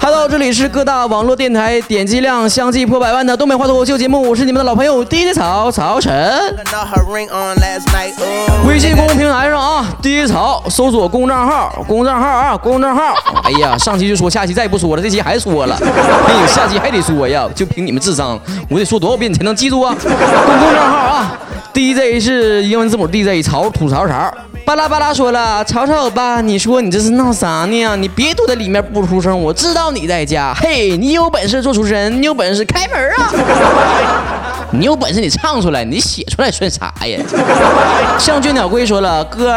Hello，这里是各大网络电台点击量相继破百万的东北话脱口秀节目，我是你们的老朋友 DJ 草曹晨。微信公众平台上啊，DJ 草搜索公账号，公账号啊，公账号。哎呀，上期就说，下期再也不说了，这期还说了，哎呦，下期还得说呀，就凭你们智商，我得说多少遍你才能记住啊？公公账号啊，DJ 是英文字母 DJ 曹吐槽槽。巴拉巴拉说了，曹操欧巴，你说你这是闹啥呢？你别躲在里面不出声，我知道你在家。嘿，你有本事做出声，你有本事开门啊！你有本事你唱出来，你写出来算啥呀？像俊鸟龟说了，哥，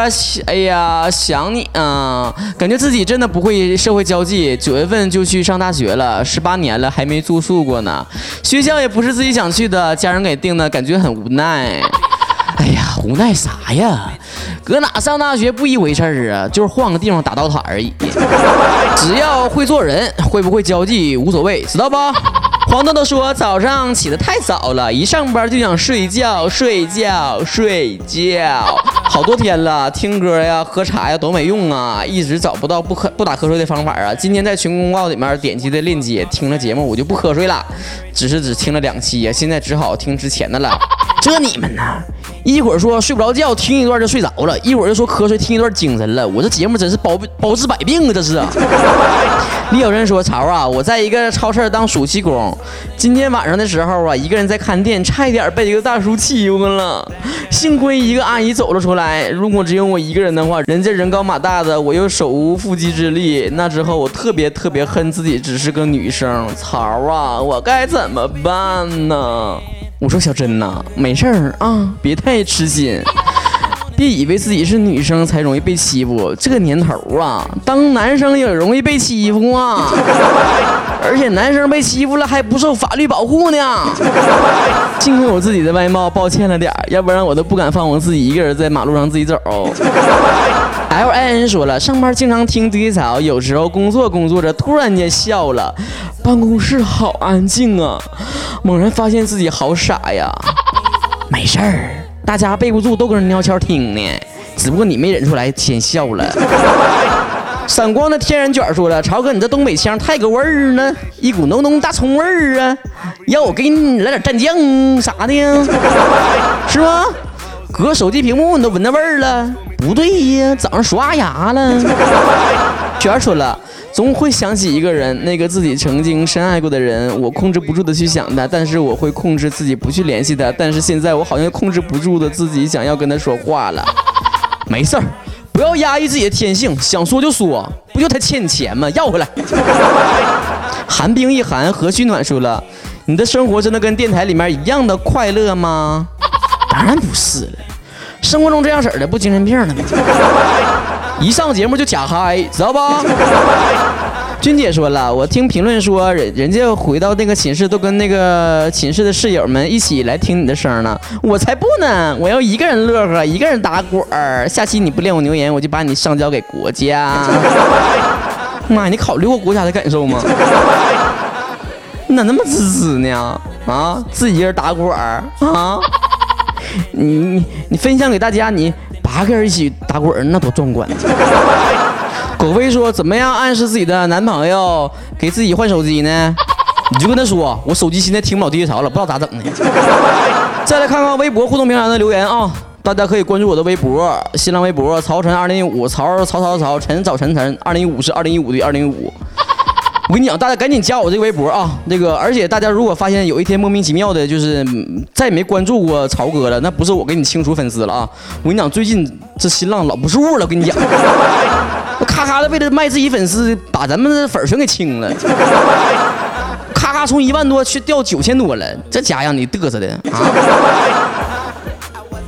哎呀，想你啊，感觉自己真的不会社会交际。九月份就去上大学了，十八年了还没住宿过呢，学校也不是自己想去的，家人给定的，感觉很无奈。哎呀，无奈啥呀？搁哪上大学不一回事儿啊，就是换个地方打刀塔而已。只要会做人，会不会交际无所谓，知道不？黄豆豆说早上起得太早了，一上班就想睡觉，睡觉，睡觉。好多天了，听歌呀、喝茶呀都没用啊，一直找不到不瞌不打瞌睡的方法啊。今天在群公告里面点击的链接，听了节目我就不瞌睡了，只是只听了两期呀，现在只好听之前的了。这你们呢？一会儿说睡不着觉，听一段就睡着了；一会儿又说瞌睡，听一段精神了。我这节目真是包包治百病啊！这是。李小珍说：“曹啊，我在一个超市当暑期工，今天晚上的时候啊，一个人在看店，差一点被一个大叔欺负了。幸亏一个阿姨走了出来。如果只有我一个人的话，人家人高马大的，我又手无缚鸡之力，那之后我特别特别恨自己只是个女生。曹啊，我该怎么办呢？”我说小珍呐，没事儿啊，别太痴心，别以为自己是女生才容易被欺负。这个年头啊，当男生也容易被欺负啊，而且男生被欺负了还不受法律保护呢。幸亏我自己的外貌抱歉了点儿，要不然我都不敢放我自己一个人在马路上自己走。L I N 说了，上班经常听低草，有时候工作工作着突然间笑了，办公室好安静啊，猛然发现自己好傻呀。没事儿，大家背不住都搁那悄悄听呢，只不过你没忍出来先笑了。闪光的天然卷说了，曹哥你这东北腔太个味儿呢，一股浓浓大葱味儿啊，要我给你来点蘸酱啥的呀？是吗？隔手机屏幕你都闻到味儿了？不对呀，早上刷牙了。卷说了，总会想起一个人，那个自己曾经深爱过的人，我控制不住的去想他，但是我会控制自己不去联系他。但是现在我好像控制不住的自己想要跟他说话了。没事儿，不要压抑自己的天性，想说就说，不就他欠你钱吗？要回来。寒冰一寒，何须暖？说了，你的生活真的跟电台里面一样的快乐吗？当然不是了。生活中这样式的不精神病了吗？一上节目就假嗨，知道不？君姐说了，我听评论说人人家回到那个寝室都跟那个寝室的室友们一起来听你的声呢，我才不呢！我要一个人乐呵，一个人打滚儿。下期你不练我牛言，我就把你上交给国家。妈呀，你考虑过国家的感受吗？你咋那么自私呢？啊，自己一人打滚儿啊？你你你分享给大家，你八个人一起打滚那多壮观！狗飞说怎么样暗示自己的男朋友给自己换手机呢？你就跟他说，我手机现在听不了 DJ 潮了，不知道咋整呢。再来看看微博互动平台的留言啊，大家可以关注我的微博，新浪微博曹晨二零一五，曹曹曹曹晨找晨晨，二零一五是二零一五的二零一五。我跟你讲，大家赶紧加我这个微博啊！那个，而且大家如果发现有一天莫名其妙的，就是再也没关注过曹哥了，那不是我给你清除粉丝了啊！我跟你讲，最近这新浪老不是物了，我跟你讲，咔咔的为了卖自己粉丝，把咱们的粉全给清了，咔咔从一万多去掉九千多了，这家让你嘚瑟的啊！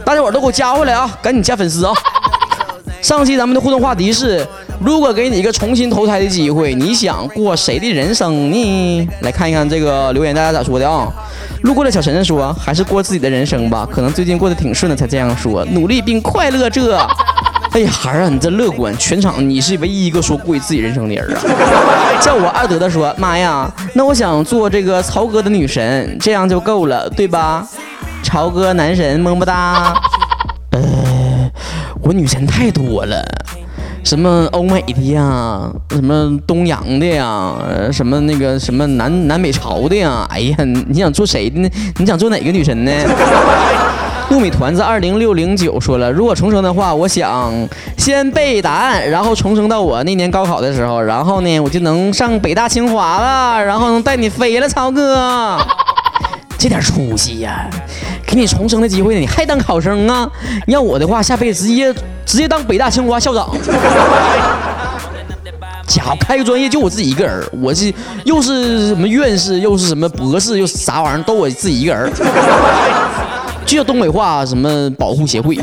大家伙都给我加回来啊！赶紧加粉丝啊！上期咱们的互动话题是。如果给你一个重新投胎的机会，你想过谁的人生呢？来看一看这个留言，大家咋说的啊？路过的小陈说，还是过自己的人生吧，可能最近过得挺顺的才这样说。努力并快乐着。哎呀，孩儿啊，你这乐观，全场你是唯一一个说过自己人生的人啊。叫我二德的说，妈呀，那我想做这个曹哥的女神，这样就够了，对吧？曹哥男神么么哒。呃，我女神太多了。什么欧美的呀，什么东洋的呀，什么那个什么南南北朝的呀？哎呀，你想做谁的呢？你想做哪个女神呢？糯米团子二零六零九说了，如果重生的话，我想先背答案，然后重生到我那年高考的时候，然后呢，我就能上北大清华了，然后能带你飞了，曹哥。这点出息呀，给你重生的机会呢，你还当考生啊？要我的话，下辈子直接直接当北大清华校长。家伙，开个专业就我自己一个人，我是又是什么院士，又是什么博士，又啥玩意儿，都我自己一个人。就东北话什么保护协会。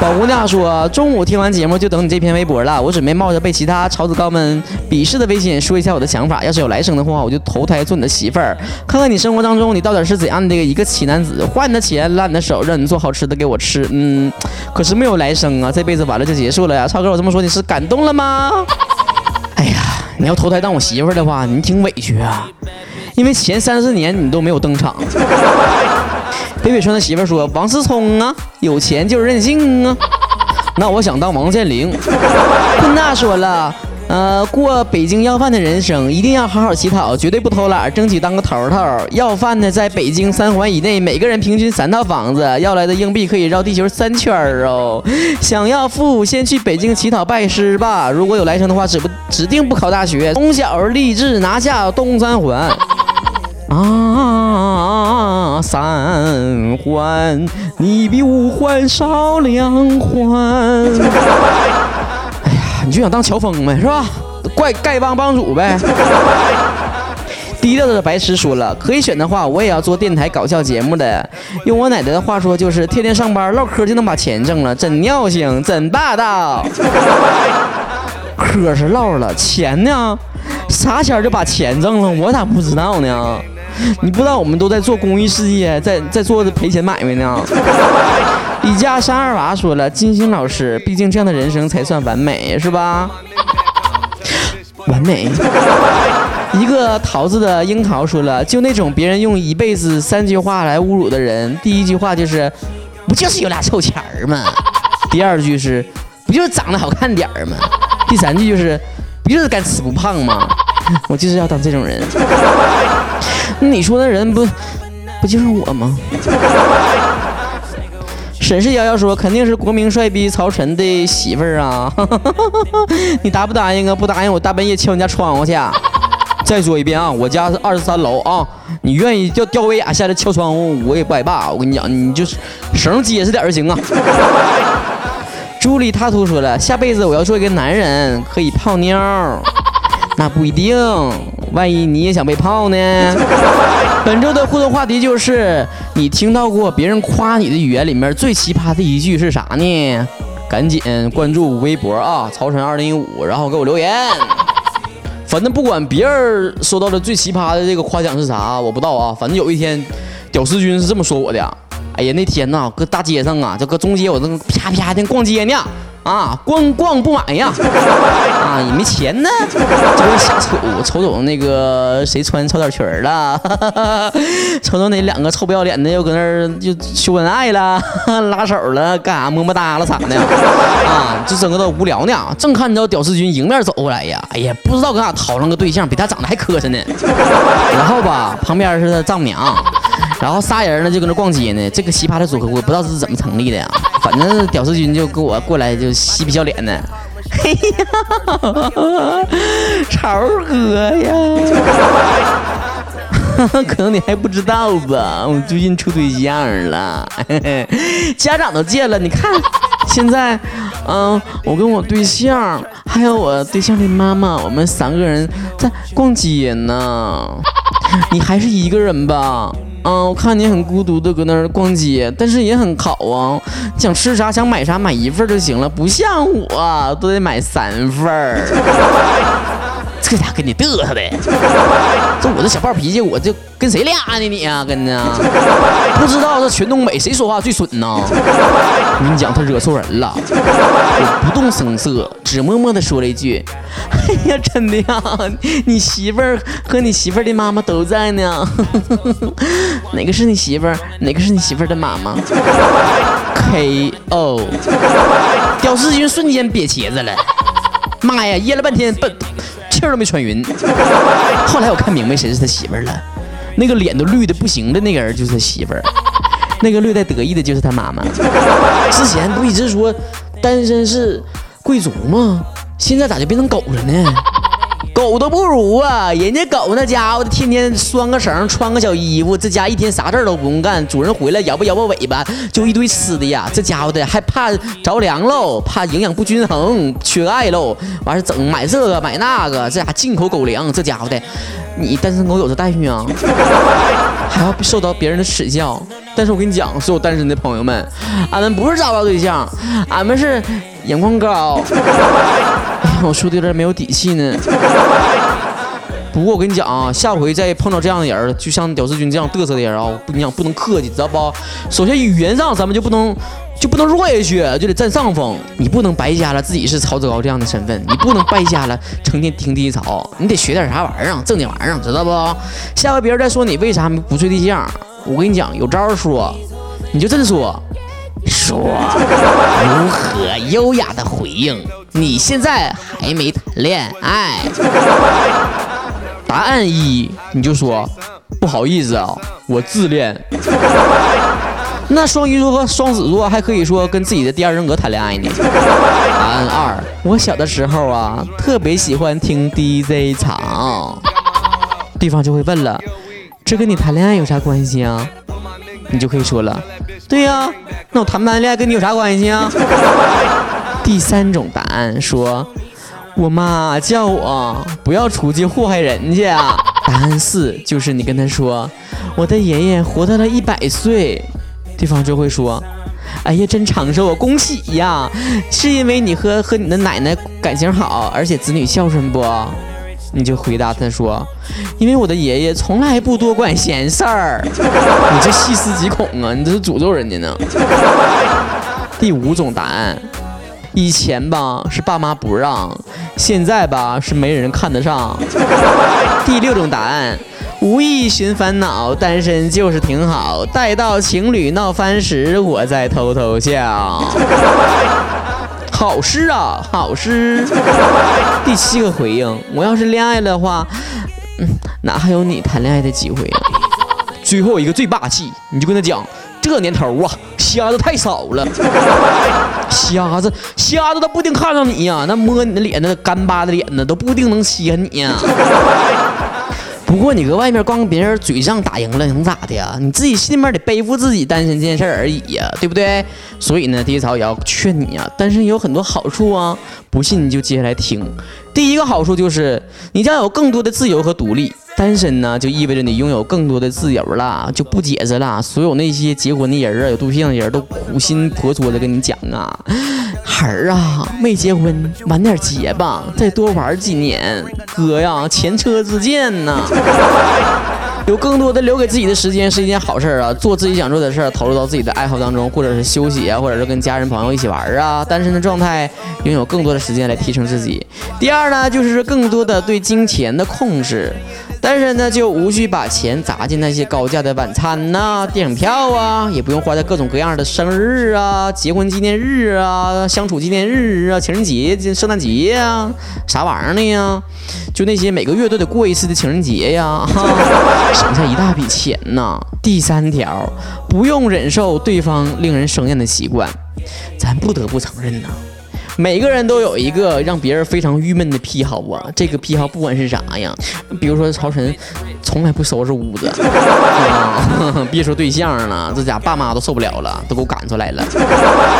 宝姑娘说，中午听完节目就等你这篇微博了。我准备冒着被其他曹子高们鄙视的危险，说一下我的想法。要是有来生的话，我就投胎做你的媳妇儿，看看你生活当中你到底是怎样的一个奇男子，花你的钱，拉你的手，让你做好吃的给我吃。嗯，可是没有来生啊，这辈子完了就结束了呀。超哥，我这么说你是感动了吗？哎呀，你要投胎当我媳妇儿的话，你挺委屈啊，因为前三四年你都没有登场。北北川的媳妇说：“王思聪啊，有钱就是任性啊。”那我想当王健林。坤大说了：“呃，过北京要饭的人生，一定要好好乞讨，绝对不偷懒，争取当个头头。要饭的在北京三环以内，每个人平均三套房子，要来的硬币可以绕地球三圈哦。想要富，先去北京乞讨拜师吧。如果有来生的话，指不指定不考大学，从小立志拿下东三环。”啊，三环，你比五环少两环。哎呀，你就想当乔峰呗，是吧？怪丐帮帮主呗。低调的白痴说了，可以选的话，我也要做电台搞笑节目的。用我奶奶的话说，就是天天上班唠嗑就能把钱挣了，真尿性，真霸道。嗑是唠了，钱呢？啥钱就把钱挣了？我咋不知道呢？你不知道我们都在做公益事业，在在做赔钱买卖呢。李家三二娃说了，金星老师，毕竟这样的人生才算完美，是吧？完美。一个桃子的樱桃说了，就那种别人用一辈子三句话来侮辱的人，第一句话就是，不就是有俩臭钱儿吗？第二句是，不就是长得好看点儿吗？第三句就是，不就是敢吃不胖吗？我就是要当这种人。那你说那人不不就是我吗？沈氏瑶瑶说肯定是国民帅逼曹晨的媳妇儿啊！你答不答应啊？不答应我大半夜敲你家窗户去。再说一遍啊，我家是二十三楼啊！你愿意叫吊威亚下来敲窗户，我也不害怕。我跟你讲，你就是绳结实点就行啊。朱莉塔图说了，下辈子我要做一个男人，可以泡妞。那不一定，万一你也想被泡呢？本周的互动话题就是：你听到过别人夸你的语言里面最奇葩的一句是啥呢？赶紧关注微博啊，曹晨二零一五，然后给我留言。反正不管别人收到的最奇葩的这个夸奖是啥，我不知道啊。反正有一天，屌丝君是这么说我的：哎呀，那天呐，搁大街上啊，这搁中街，我正啪啪的逛街呢。啊，光逛不买呀！啊，也没钱呢，就搁瞎瞅，瞅瞅那个谁穿超短裙了，瞅瞅那两个臭不要脸的又搁那儿就秀恩爱了，拉手了，干啥么么哒了啥的啊，就整个都无聊呢。正看着屌丝君迎面走过来呀，哎呀，不知道搁哪淘上个对象，比他长得还磕碜呢。然后吧，旁边是他丈母娘，然后仨人呢就搁那逛街呢。这个奇葩的组合，我不知道是怎么成立的呀。反正屌丝君就跟我过来就嬉皮笑脸的，嘿呀，潮哥呀，可能你还不知道吧，我最近处对象了，家长都见了，你看，现在，嗯，我跟我对象还有我对象的妈妈，我们三个人在逛街呢，你还是一个人吧。嗯，我看你很孤独的搁那儿逛街，但是也很好啊。想吃啥，想买啥，买一份就行了，不像我都得买三份儿。这咋跟你嘚瑟的？这我这小暴脾气，我就跟谁俩呢？你啊，跟呢？不知道这全东北谁说话最损呢？我跟你讲，他惹错人了。我不动声色，只默默的说了一句：“哎呀，真的呀，你媳妇儿和你媳妇儿的妈妈都在呢。哪个是你媳妇儿？哪个是你媳妇儿的妈妈？”，K.O. 屌丝君瞬间瘪茄子了，妈呀，噎了半天，不气儿都没喘匀。后来我看明白谁是他媳妇儿了，那个脸都绿的不行的那个人就是他媳妇儿，那个略带得意的就是他妈妈。之前不一直说单身是贵族吗？现在咋就变成狗了呢？狗都不如啊！人家狗那家伙天天拴个绳，穿个小衣服，这家一天啥事儿都不用干，主人回来摇吧摇吧尾巴，就一堆吃的呀。这家伙的还怕着凉喽，怕营养不均衡，缺钙喽。完事整买这个买那个，这家进口狗粮，这家伙的，你单身狗有这待遇啊？还要受到别人的耻笑。但是我跟你讲，所有单身的朋友们，俺们不是找不着对象，俺们是眼光高。我说的有点没有底气呢。不过我跟你讲啊，下回再碰到这样的人，就像屌丝君这样嘚瑟的人啊，我跟你讲不能客气，知道不？首先语言上咱们就不能就不能弱下去，就得占上风。你不能白瞎了自己是曹子高这样的身份，你不能白瞎了成天听低潮，你得学点啥玩意儿，正经玩意儿，知道不？下回别人再说你为啥不处对象，我跟你讲有招说，你就这么说。说如何优雅的回应？你现在还没谈恋爱？答案一，你就说不好意思啊，我自恋。那双鱼座和双子座还可以说跟自己的第二人格谈恋爱呢。答案二，我小的时候啊，特别喜欢听 DJ 场。对方就会问了，这跟你谈恋爱有啥关系啊？你就可以说了，对呀。那我谈不谈恋爱跟你有啥关系啊？第三种答案说，我妈叫我不要出去祸害人家。答案四就是你跟他说，我的爷爷活到了一百岁，对方就会说，哎呀真长寿啊，恭喜呀！是因为你和和你的奶奶感情好，而且子女孝顺不？你就回答他说：“因为我的爷爷从来不多管闲事儿。”你这细思极恐啊！你这是诅咒人家呢。第五种答案，以前吧是爸妈不让，现在吧是没人看得上。第六种答案，无意寻烦恼，单身就是挺好，待到情侣闹翻时，我再偷偷笑。好诗啊，好诗。第七个回应，我要是恋爱的话，嗯，哪还有你谈恋爱的机会啊？最后一个最霸气，你就跟他讲，这年头啊，瞎子太少了，瞎子瞎子都不一定看上你呀，那摸你的脸，那干巴的脸呢，都不一定能稀罕你呀。不过你搁外面光别人嘴上打赢了能咋的呀？你自己心里面得背负自己单身这件事而已呀，对不对？所以呢，第一槽也要劝你啊，单身有很多好处啊，不信你就接下来听。第一个好处就是你将有更多的自由和独立。单身呢，就意味着你拥有更多的自由了，就不解释了。所有那些结婚的人啊，有对象的人都苦心婆娑的跟你讲啊，孩儿啊，没结婚，晚点结吧，再多玩几年。哥呀，前车之鉴呐。有更多的留给自己的时间是一件好事儿啊，做自己想做的事儿，投入到自己的爱好当中，或者是休息啊，或者是跟家人朋友一起玩啊。单身的状态，拥有更多的时间来提升自己。第二呢，就是更多的对金钱的控制。单身呢，就无需把钱砸进那些高价的晚餐呐、电影票啊，也不用花在各种各样的生日啊、结婚纪念日啊、相处纪念日啊、情人节、圣诞节呀，啥玩意儿的呀？就那些每个月都得过一次的情人节呀，省下一大笔钱呢。第三条，不用忍受对方令人生厌的习惯，咱不得不承认呐。每个人都有一个让别人非常郁闷的癖好啊！这个癖好不管是啥呀，比如说曹晨从来不收拾屋子，啊，别说对象了，这家爸妈都受不了了，都给我赶出来了。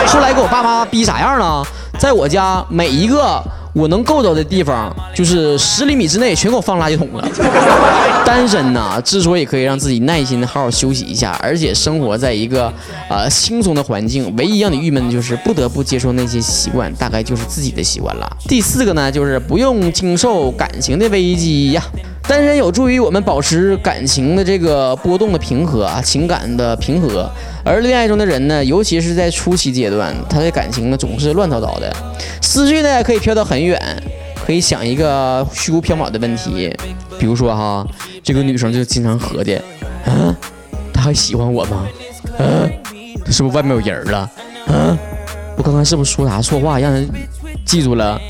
后来给我爸妈逼啥样呢？在我家每一个。我能够到的地方，就是十厘米之内全给我放垃圾桶了。单身呐，之所以可以让自己耐心的好好休息一下，而且生活在一个呃轻松的环境，唯一让你郁闷的就是不得不接受那些习惯，大概就是自己的习惯了。第四个呢，就是不用经受感情的危机呀。单身有助于我们保持感情的这个波动的平和啊，情感的平和。而恋爱中的人呢，尤其是在初期阶段，他的感情呢总是乱糟糟的，思绪呢可以飘到很远，可以想一个虚无缥缈的问题，比如说哈，这个女生就经常合计，啊，她还喜欢我吗？啊，她是不是外面有人了？嗯，我刚刚是不是说啥错话让人记住了？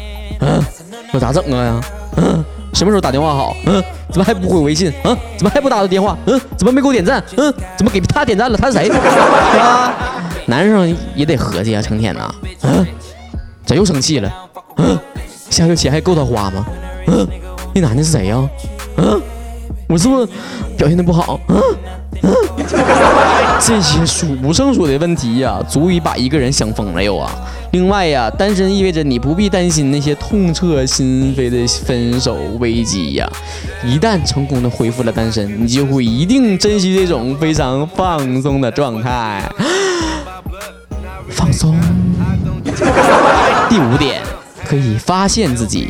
嗯，我咋整啊呀？嗯，什么时候打电话好？嗯，怎么还不回微信？嗯，怎么还不打我电话？嗯，怎么没给我点赞？嗯，怎么给他点赞了？他是谁？啊，男生也得合计啊，成天呐，嗯，咋又生气了？嗯，下个月钱还够他花吗？嗯，那男的是谁呀？嗯，我是不是表现的不好？嗯嗯。这些数不胜数的问题呀，足以把一个人想疯了又啊！另外呀，单身意味着你不必担心那些痛彻心扉的分手危机呀。一旦成功的恢复了单身，你就会一定珍惜这种非常放松的状态。放松。第五点，可以发现自己。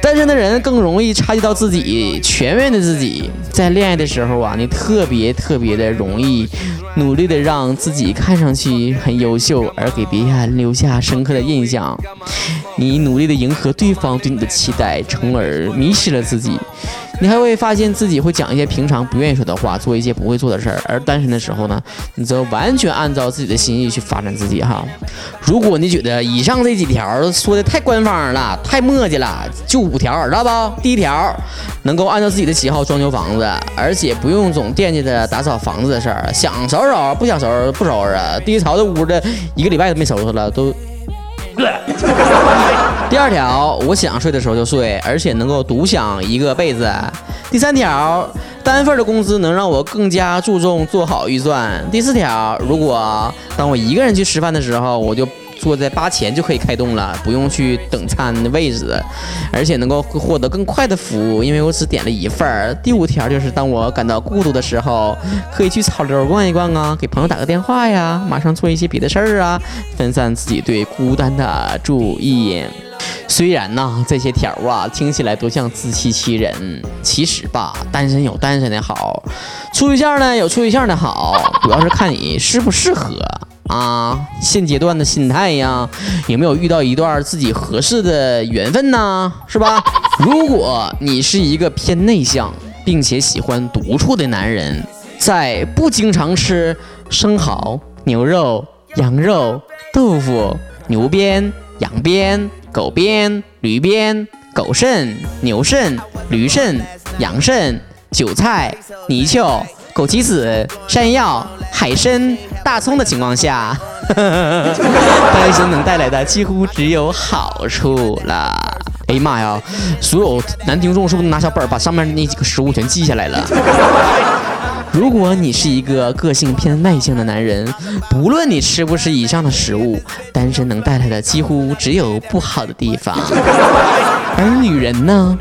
单身的人更容易察觉到自己全面的自己，在恋爱的时候啊，你特别特别的容易努力的让自己看上去很优秀，而给别人留下深刻的印象。你努力的迎合对方对你的期待，从而迷失了自己。你还会发现自己会讲一些平常不愿意说的话，做一些不会做的事儿。而单身的时候呢，你则完全按照自己的心意去发展自己哈。如果你觉得以上这几条说的太官方了，太磨叽了，就五条，知道不？第一条，能够按照自己的喜好装修房子，而且不用总惦记着打扫房子的事儿，想收拾收拾，不想收拾不收拾。第一潮的屋子一个礼拜都没收拾了，都。第二条，我想睡的时候就睡，而且能够独享一个被子。第三条，单份的工资能让我更加注重做好预算。第四条，如果当我一个人去吃饭的时候，我就。坐在吧前就可以开动了，不用去等餐的位置，而且能够获得更快的服务，因为我只点了一份儿。第五条就是，当我感到孤独的时候，可以去草溜逛一逛啊，给朋友打个电话呀，马上做一些别的事儿啊，分散自己对孤单的注意。虽然呢，这些条啊听起来都像自欺欺人，其实吧，单身有单身的好，处对象呢有处对象的好，主要是看你适不适合。啊，现阶段的心态呀，有没有遇到一段自己合适的缘分呢？是吧？如果你是一个偏内向并且喜欢独处的男人，在不经常吃生蚝、牛肉、羊肉、豆腐、牛鞭、羊鞭、狗鞭、驴鞭、狗肾、牛肾、驴肾、羊肾、韭菜、泥鳅。枸杞子、山药、海参、大葱的情况下，单身能带来的几乎只有好处了。哎呀妈呀！所有男听众是不是拿小本把上面那几个食物全记下来了？如果你是一个个性偏外向的男人，不论你吃不吃以上的食物，单身能带来的几乎只有不好的地方。而女人呢，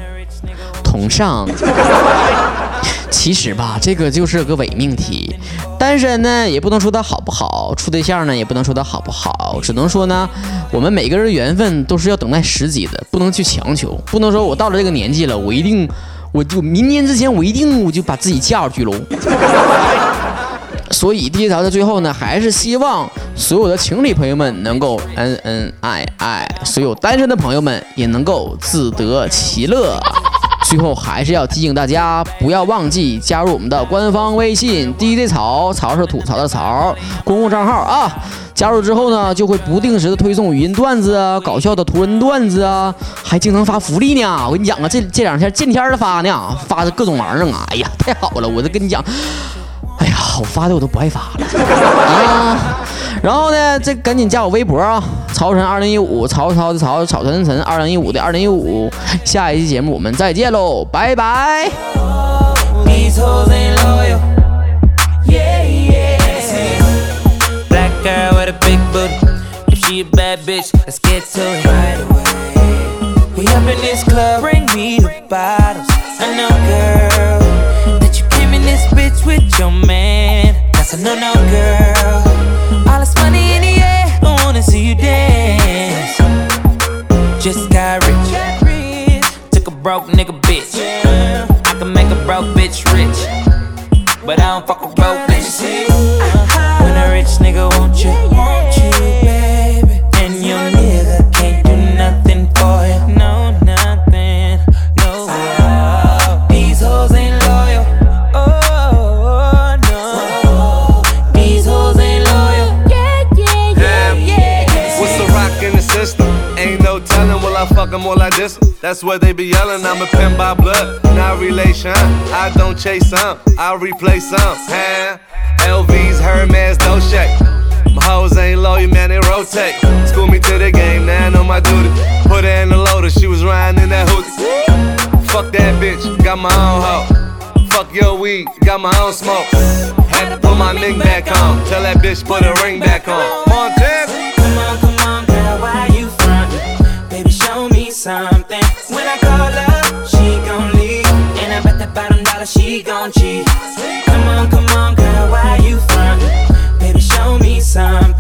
同上。其实吧，这个就是个伪命题。单身呢，也不能说他好不好；处对象呢，也不能说他好不好。只能说呢，我们每个人缘分都是要等待时机的，不能去强求。不能说我到了这个年纪了，我一定，我就明年之前我一定我就把自己嫁出去喽。所以第一条的最后呢，还是希望所有的情侣朋友们能够恩恩爱爱，所有单身的朋友们也能够自得其乐。最后还是要提醒大家，不要忘记加入我们的官方微信 DJ 草草是吐槽的草公共账号啊！加入之后呢，就会不定时的推送语音段子啊、搞笑的图文段子啊，还经常发福利呢。我跟你讲啊，这这两天见天的发呢，发的各种玩意儿啊，哎呀，太好了！我这跟你讲，哎呀，我发的我都不爱发了啊。然后呢，这赶紧加我微博啊，曹晨二零一五，曹操的曹，草晨晨二零一五的二零一五，下一期节目我们再见喽，拜拜。Just got rich. Took a broke nigga bitch. I can make a broke bitch rich. But I don't fuck with broke bitches. When a rich nigga won't you, That's what they be yelling. I'm a pimp by blood, not relation. I don't chase some, I replace some. Huh? LV's Hermes, shake. My hoes ain't loyal, man, they rotate. School me to the game, now I know my duty. Put her in the loader, she was riding in that hoodie. Fuck that bitch, got my own hoe. Fuck your weed, got my own smoke. Had to put my ring back on. Tell that bitch put a ring back on. she gon' cheat. Come on, come on, girl, why you frontin'? Baby, show me some.